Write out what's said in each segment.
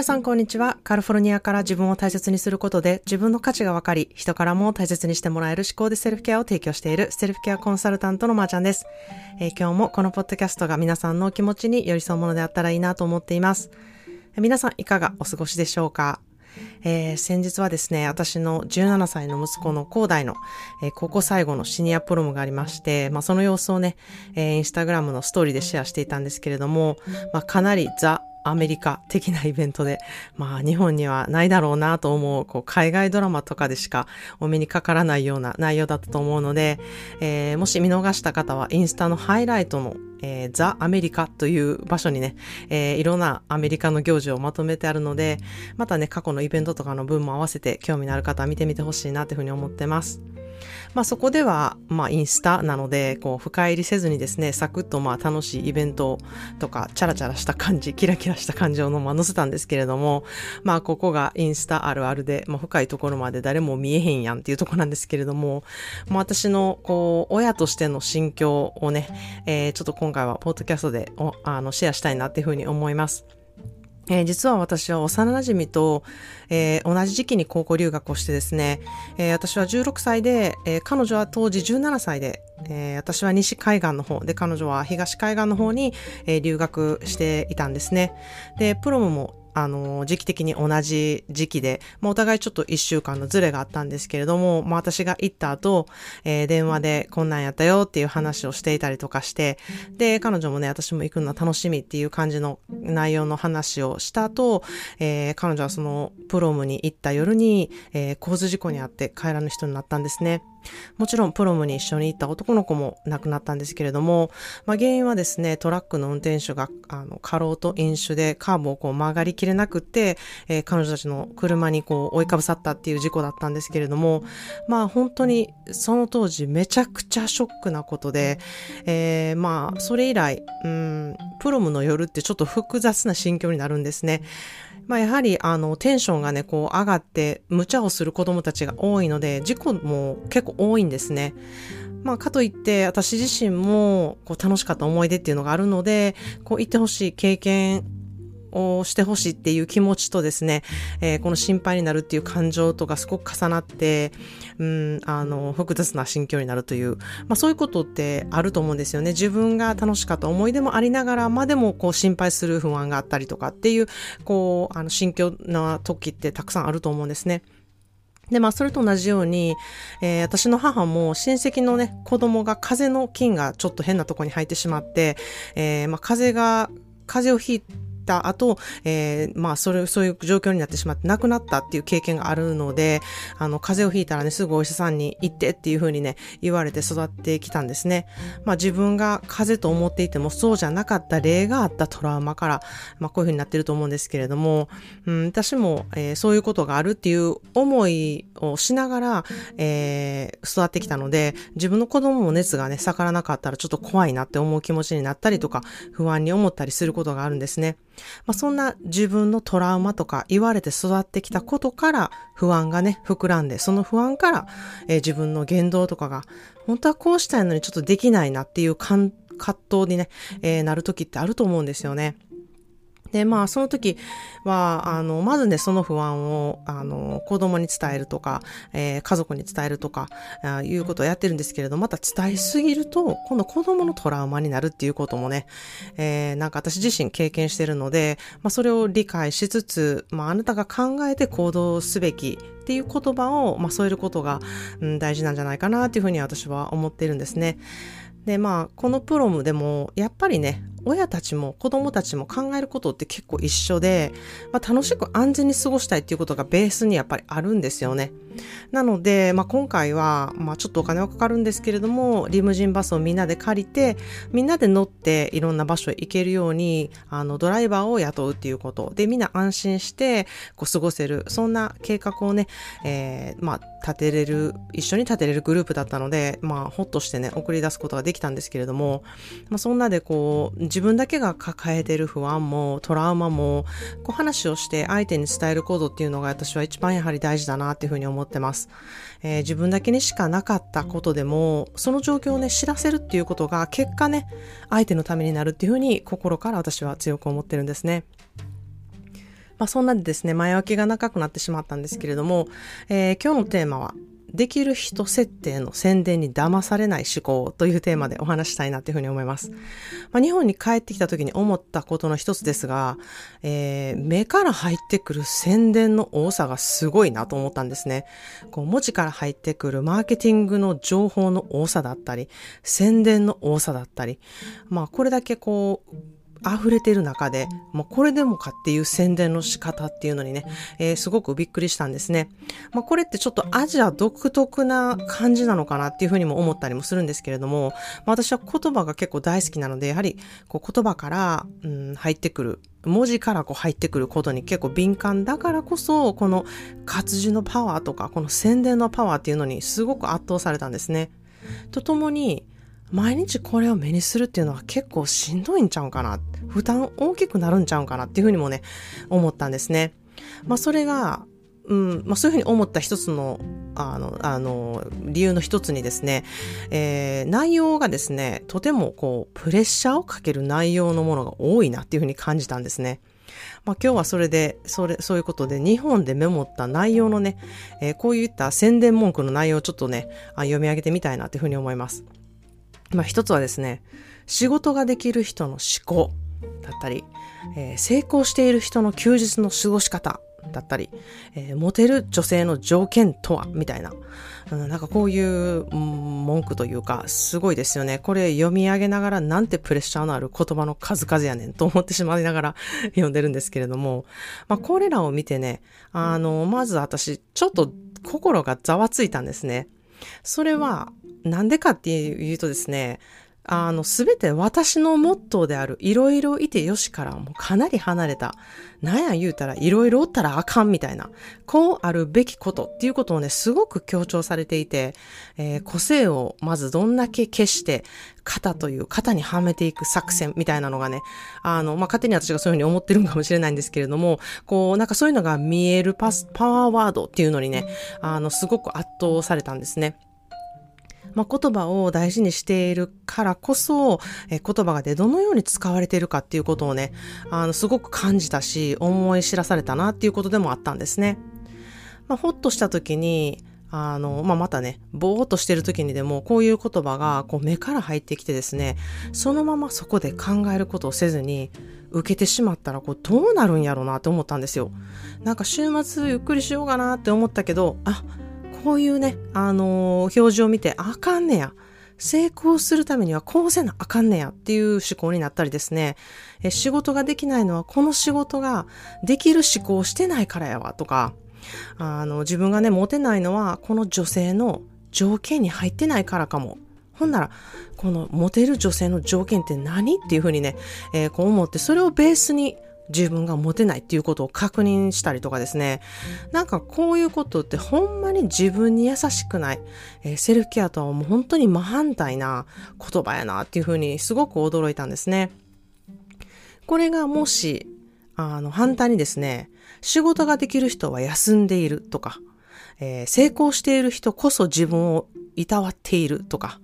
皆さんこんにちは。カリフォルニアから自分を大切にすることで自分の価値が分かり、人からも大切にしてもらえる思考でセルフケアを提供しているセルフケアコンサルタントのまーちゃんです、えー、今日もこのポッドキャストが皆さんのお気持ちに寄り添うものであったらいいなと思っています。皆さんいかがお過ごしでしょうか？えー、先日はですね、私の17歳の息子の高大の、えー、高校最後のシニアプロムがありまして、まあ、その様子をね、えー、インスタグラムのストーリーでシェアしていたんですけれども、まあ、かなりザ・アメリカ的なイベントで、まあ日本にはないだろうなと思う、こう海外ドラマとかでしかお目にかからないような内容だったと思うので、えー、もし見逃した方はインスタのハイライトの、えー、ザ・アメリカという場所にね、えー、いろんなアメリカの行事をまとめてあるので、またね、過去のイベントとかの分も合わせて興味のある方は見てみてほしいなというふうに思ってます。まあそこでは、まあインスタなので、こう深入りせずにですね、サクッとまあ楽しいイベントとか、チャラチャラした感じ、キラキラした感じをま載せたんですけれども、まあここがインスタあるあるで、まあ深いところまで誰も見えへんやんっていうところなんですけれども、まあ私のこう、親としての心境をね、えー、ちょっと今回はポッドキャストであのシェアしたいなっていうふうに思います。えー、実は私は幼馴染と、えー、同じ時期に高校留学をしてですね、えー、私は16歳で、え、彼女は当時17歳で、え、私は西海岸の方で彼女は東海岸の方に、え、留学していたんですね。で、プロムもあの、時期的に同じ時期で、まあ、お互いちょっと一週間のズレがあったんですけれども、まあ、私が行った後、えー、電話でこんなんやったよっていう話をしていたりとかして、で、彼女もね、私も行くのは楽しみっていう感じの内容の話をした後、えー、彼女はそのプロムに行った夜に、えー、交通事故にあって帰らぬ人になったんですね。もちろんプロムに一緒に行った男の子も亡くなったんですけれども、まあ、原因はですね、トラックの運転手があの過労と飲酒でカーブをこう曲がりきれなくって、えー、彼女たちの車にこう追いかぶさったっていう事故だったんですけれども、まあ本当にその当時めちゃくちゃショックなことで、えー、まあそれ以来、うん、プロムの夜ってちょっと複雑な心境になるんですね。まあ、やはり、あの、テンションがね、こう上がって、無茶をする子供たちが多いので、事故も結構多いんですね。まあ、かといって、私自身も、こう、楽しかった思い出っていうのがあるので、こう、言ってほしい経験をしてほしいっていう気持ちとですね、えー、この心配になるっていう感情とかすごく重なって、うん、あの、複雑な心境になるという、まあそういうことってあると思うんですよね。自分が楽しかった思い出もありながら、までもこう心配する不安があったりとかっていう、こう、あの、心境な時ってたくさんあると思うんですね。で、まあ、それと同じように、えー、私の母も親戚のね、子供が風邪の菌がちょっと変なとこに入ってしまって、えー、まあ、風邪が、風邪をひいてた後、えー、まあ、それ、そういう状況になってしまって亡くなったっていう経験があるので、あの、風邪をひいたらね、すぐお医者さんに行ってっていうふうにね、言われて育ってきたんですね。まあ、自分が風邪と思っていてもそうじゃなかった例があったトラウマから、まあ、こういうふうになってると思うんですけれども、うん、私も、えー、そういうことがあるっていう思いをしながら、えー、育ってきたので、自分の子供も熱がね、逆らなかったらちょっと怖いなって思う気持ちになったりとか、不安に思ったりすることがあるんですね。まあ、そんな自分のトラウマとか言われて育ってきたことから不安がね、膨らんで、その不安から、えー、自分の言動とかが、本当はこうしたいのにちょっとできないなっていう葛藤にね、えー、なる時ってあると思うんですよね。で、まあ、その時は、あの、まずね、その不安を、あの、子供に伝えるとか、えー、家族に伝えるとか、あいうことをやってるんですけれど、また伝えすぎると、今度子供のトラウマになるっていうこともね、えー、なんか私自身経験してるので、まあ、それを理解しつつ、まあ、あなたが考えて行動すべきっていう言葉を、まあ、添えることが、うん、大事なんじゃないかなっていうふうに私は思ってるんですね。で、まあ、このプロムでも、やっぱりね、親たちも子供たちも考えることって結構一緒で、まあ、楽しく安全に過ごしたいっていうことがベースにやっぱりあるんですよね。なので、まあ、今回は、まあ、ちょっとお金はかかるんですけれども、リムジンバスをみんなで借りて、みんなで乗っていろんな場所へ行けるように、あの、ドライバーを雇うっていうこと。で、みんな安心して、こう、過ごせる。そんな計画をね、えー、まあ、立てれる、一緒に立てれるグループだったので、まあ、ほっとしてね、送り出すことができたんですけれども、まあ、そんなでこう、自分だけが抱えてる不安も、トラウマも、こう話をして相手に伝えることっていうのが私は一番やはり大事だなっていうふうに思っててます。えー、自分だけにしかなかったことでも、その状況をね、知らせるっていうことが結果ね、相手のためになるっていうふうに心から私は強く思ってるんですね。まあ、そんなでですね、前置きが長くなってしまったんですけれども、えー、今日のテーマは、できる人設定の宣伝に騙されない思考というテーマでお話したいなというふうに思います。まあ、日本に帰ってきた時に思ったことの一つですが、えー、目から入ってくる宣伝の多さがすごいなと思ったんですね。こう文字から入ってくるマーケティングの情報の多さだったり、宣伝の多さだったり、まあこれだけこう、溢れてる中で、もうこれでもかっていう宣伝の仕方っていうのにね、えー、すごくびっくりしたんですね。まあ、これってちょっとアジア独特な感じなのかなっていうふうにも思ったりもするんですけれども、まあ、私は言葉が結構大好きなので、やはりこう言葉から、うん、入ってくる、文字からこう入ってくることに結構敏感だからこそ、この活字のパワーとか、この宣伝のパワーっていうのにすごく圧倒されたんですね。とともに、毎日これを目にするっていうのは結構しんどいんちゃうかな。負担大きくなるんちゃうかなっていうふうにもね、思ったんですね。まあそれが、うん、まあそういうふうに思った一つの、あの、あの、理由の一つにですね、えー、内容がですね、とてもこう、プレッシャーをかける内容のものが多いなっていうふうに感じたんですね。まあ、今日はそれで、それ、そういうことで、日本でメモった内容のね、えー、こういった宣伝文句の内容をちょっとね、あ読み上げてみたいなというふうに思います。まあ一つはですね、仕事ができる人の思考だったり、えー、成功している人の休日の過ごし方だったり、えー、モテる女性の条件とは？みたいな、うん、なんかこういう、文句というか、すごいですよね。これ読み上げながらなんてプレッシャーのある言葉の数々やねんと思ってしまいながら 読んでるんですけれども、まあこれらを見てね、あの、まず私、ちょっと心がざわついたんですね。それは、なんでかっていうとですね、あの、すべて私のモットーである、いろいろいてよしからもかなり離れた。なんや言うたら、いろいろおったらあかんみたいな。こうあるべきことっていうことをね、すごく強調されていて、えー、個性をまずどんだけ消して、型という型にはめていく作戦みたいなのがね、あの、まあ、勝手に私がそういうふうに思ってるんかもしれないんですけれども、こう、なんかそういうのが見えるパス、パワーワードっていうのにね、あの、すごく圧倒されたんですね。まあ、言葉を大事にしているからこそ、え言葉がでどのように使われているかっていうことをね、あの、すごく感じたし、思い知らされたなっていうことでもあったんですね。まあ、ほっとした時に、あの、まあ、またね、ぼーっとしてる時にでも、こういう言葉が、こう、目から入ってきてですね、そのままそこで考えることをせずに、受けてしまったら、こう、どうなるんやろうなって思ったんですよ。なんか週末ゆっくりしようかなって思ったけど、あ、こういうね、あのー、表示を見て、あかんねや。成功するためにはこうせなあかんねやっていう思考になったりですね。え仕事ができないのはこの仕事ができる思考をしてないからやわとか、あの、自分がね、モテないのはこの女性の条件に入ってないからかも。ほんなら、このモテる女性の条件って何？っていうふうにね、えー、こう思って、それをベースに自分が持てないっていうことを確認したりとかですね。なんかこういうことってほんまに自分に優しくない。えー、セルフケアとはもう本当に真反対な言葉やなっていうふうにすごく驚いたんですね。これがもし、あの、反対にですね、仕事ができる人は休んでいるとか、えー、成功している人こそ自分をいたわっているとか、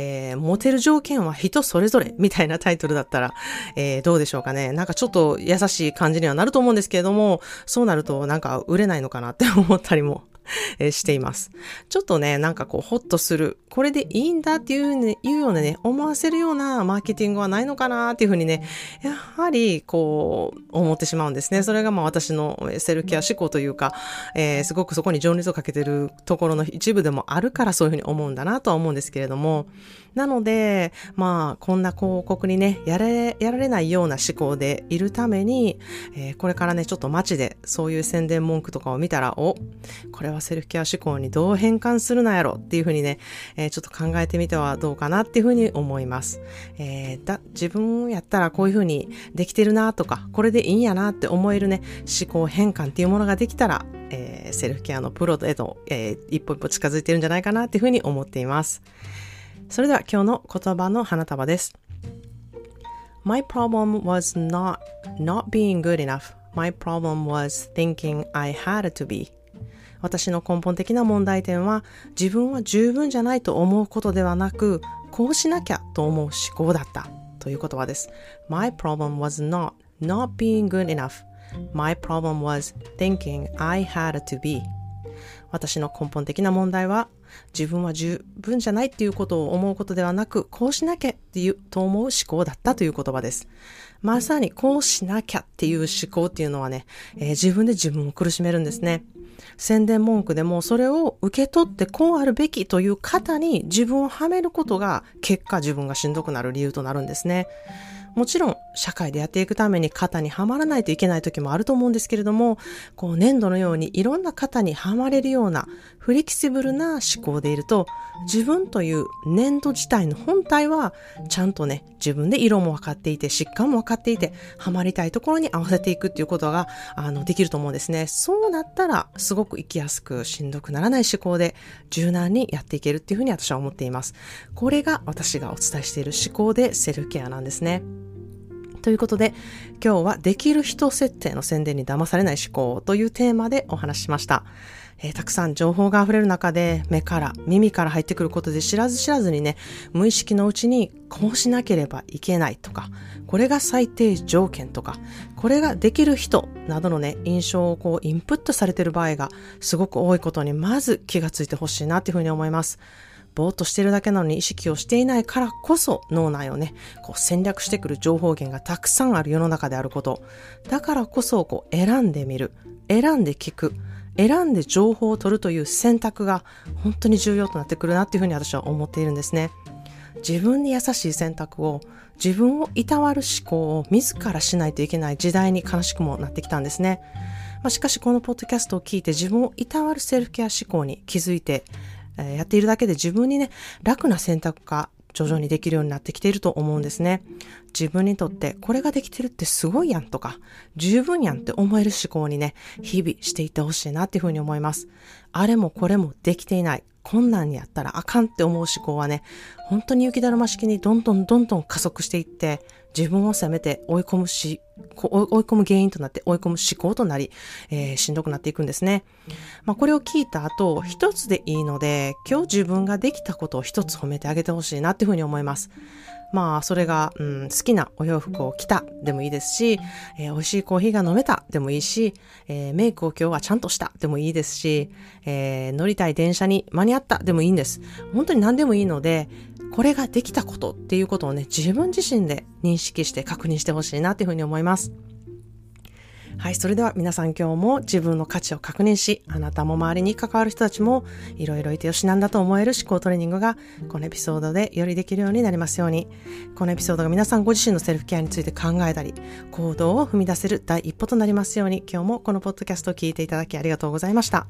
えー、モテる条件は人それぞれみたいなタイトルだったら、えー、どうでしょうかね。なんかちょっと優しい感じにはなると思うんですけれども、そうなるとなんか売れないのかなって思ったりも えしています。ちょっとね、なんかこう、ホッとする。これでいいんだっていうね、いうようなね、思わせるようなマーケティングはないのかなっていうふうにね、やはり、こう、思ってしまうんですね。それがまあ私のセルケア思考というか、えー、すごくそこに情熱をかけてるところの一部でもあるからそういうふうに思うんだなとは思うんですけれども、なので、まあ、こんな広告にね、やれ、やられないような思考でいるために、えー、これからね、ちょっと街でそういう宣伝文句とかを見たら、お、これはセルフケア思考にどう変換するのやろっていうふうにね、えー、ちょっと考えてみてはどうかなっていうふうに思います。えー、だ、自分やったらこういうふうにできてるなとか、これでいいんやなって思えるね、思考変換っていうものができたら、えー、セルフケアのプロへと、えー、一歩一歩近づいてるんじゃないかなっていうふうに思っています。それでは今日の言葉の花束です。My problem was not not being good enough. My problem was thinking I had to be. 私の根本的な問題点は自分は十分じゃないと思うことではなくこうしなきゃと思う思考だったという言葉です。My problem was not not being good enough. My problem was thinking I had to be. 私の根本的な問題は自分は十分じゃないっていうことを思うことではなく、こうしなきゃっていうと思う思考だったという言葉です。まさにこうしなきゃっていう思考っていうのはね、えー、自分で自分を苦しめるんですね。宣伝文句でもそれを受け取ってこうあるべきという方に自分をはめることが結果自分がしんどくなる理由となるんですね。もちろん社会でやっていくために型にはまらないといけない時もあると思うんですけれども、こう粘土のようにいろんな型にはまれるようなフレキシブルな思考でいると、自分という粘土自体の本体はちゃんとね、自分で色も分かっていて、疾患も分かっていて、はまりたいところに合わせていくっていうことが、あの、できると思うんですね。そうなったら、すごく生きやすくしんどくならない思考で柔軟にやっていけるっていうふうに私は思っています。これが私がお伝えしている思考でセルフケアなんですね。ということで、今日はできる人設定の宣伝に騙されない思考というテーマでお話ししました。えー、たくさん情報が溢れる中で目から耳から入ってくることで知らず知らずにね、無意識のうちにこうしなければいけないとか、これが最低条件とか、これができる人などのね、印象をこうインプットされてる場合がすごく多いことにまず気がついてほしいなっていうふうに思います。ぼーっとしてるだけなのに意識をしていないからこそ脳内をね、こう戦略してくる情報源がたくさんある世の中であること。だからこそこう選んでみる。選んで聞く。選んで情報を取るという選択が本当に重要となってくるなっていうふうに私は思っているんですね。自分に優しい選択を自分をいたわる思考を自らしないといけない時代に悲しくもなってきたんですね。まあ、しかしこのポッドキャストを聞いて自分をいたわるセルフケア思考に気づいてえやっているだけで自分にね、楽な選択が徐々にできるようになってきていると思うんですね。自分にとってこれができてるってすごいやんとか、十分やんって思える思考にね、日々していってほしいなっていうふうに思います。あれもこれもできていない。困難にやったらあかんって思う思考はね、本当に雪だるま式にどんどんどんどん加速していって、自分を責めて追い込むし、追い込む原因となって追い込む思考となり、えー、しんどくなっていくんですね。まあ、これを聞いた後、一つでいいので、今日自分ができたことを一つ褒めてあげてほしいなっていうふうに思います。まあ、それが、うん、好きなお洋服を着たでもいいですし、えー、美味しいコーヒーが飲めたでもいいし、えー、メイクを今日はちゃんとしたでもいいですし、えー、乗りたい電車に間に合ったでもいいんです。本当に何でもいいので、これができたことっていうことをね、自分自身で認識して確認してほしいなっていうふうに思います。はい、それでは皆さん今日も自分の価値を確認し、あなたも周りに関わる人たちもいろいろいてよしなんだと思える思考トレーニングがこのエピソードでよりできるようになりますように。このエピソードが皆さんご自身のセルフケアについて考えたり、行動を踏み出せる第一歩となりますように、今日もこのポッドキャストを聞いていただきありがとうございました。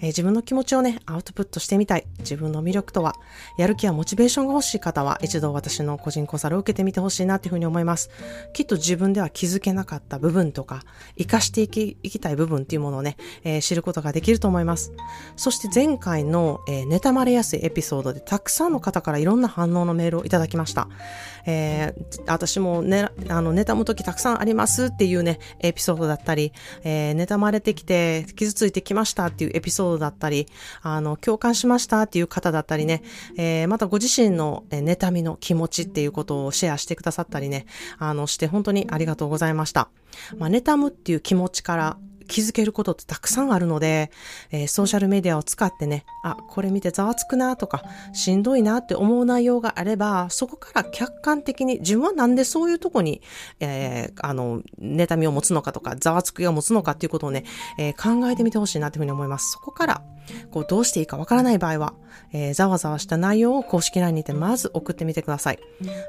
えー、自分の気持ちをね、アウトプットしてみたい。自分の魅力とは、やる気やモチベーションが欲しい方は一度私の個人コンサルを受けてみてほしいなというふうに思います。きっと自分では気づけなかった部分とか、活かしていきいきたい部分っていうものをね、えー、知ることができると思います。そして前回の、えー、妬まれやすいエピソードでたくさんの方からいろんな反応のメールをいただきました。えー、私もね、あの、妬む時たくさんありますっていうね、エピソードだったり、えー、妬まれてきて傷ついてきましたっていうエピソードだったり、あの、共感しましたっていう方だったりね、えー、またご自身のえ妬みの気持ちっていうことをシェアしてくださったりね、あの、して本当にありがとうございました。まあ、妬むっていう気持ちから気づけることってたくさんあるので、えー、ソーシャルメディアを使ってね、あ、これ見てざわつくなとか、しんどいなって思う内容があれば、そこから客観的に自分はなんでそういうとこに、えー、あの、妬みを持つのかとか、ざわつくを持つのかっていうことをね、えー、考えてみてほしいなっていうふうに思います。そこから、こう、どうしていいかわからない場合は、えー、ざわざわした内容を公式 LINE にてまず送ってみてください。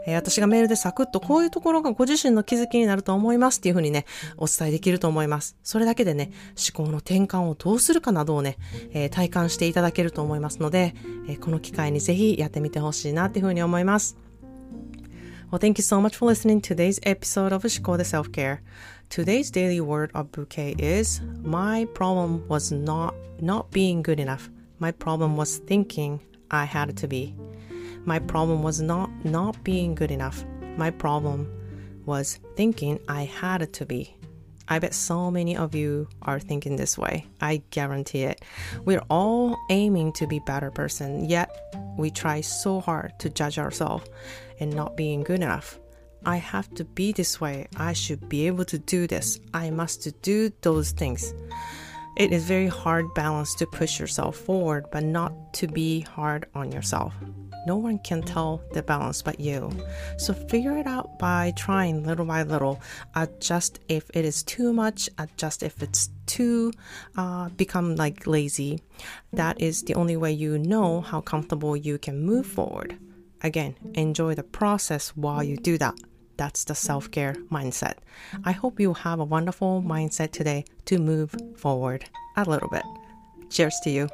えー、私がメールでサクッとこういうところがご自身の気づきになると思いますっていうふうにね、お伝えできると思います。それだけでね、思考の転換をどうするかなどをね、えー、体感していただけると思いますので、えこの機会にぜひやってみてほしいなっていうふうに思います。Well, thank you so much for listening to today's episode of 思考で Self-Care. Today's daily word of bouquet is My problem was not not being good enough. My problem was thinking I had to be. My problem was not not being good enough. My problem was thinking I had to be. I bet so many of you are thinking this way. I guarantee it. We're all aiming to be better person, yet we try so hard to judge ourselves and not being good enough. I have to be this way. I should be able to do this. I must do those things. It is very hard balance to push yourself forward, but not to be hard on yourself. No one can tell the balance but you. So figure it out by trying little by little. Adjust if it is too much, adjust if it's too uh, become like lazy. That is the only way you know how comfortable you can move forward. Again, enjoy the process while you do that. That's the self care mindset. I hope you have a wonderful mindset today to move forward a little bit. Cheers to you.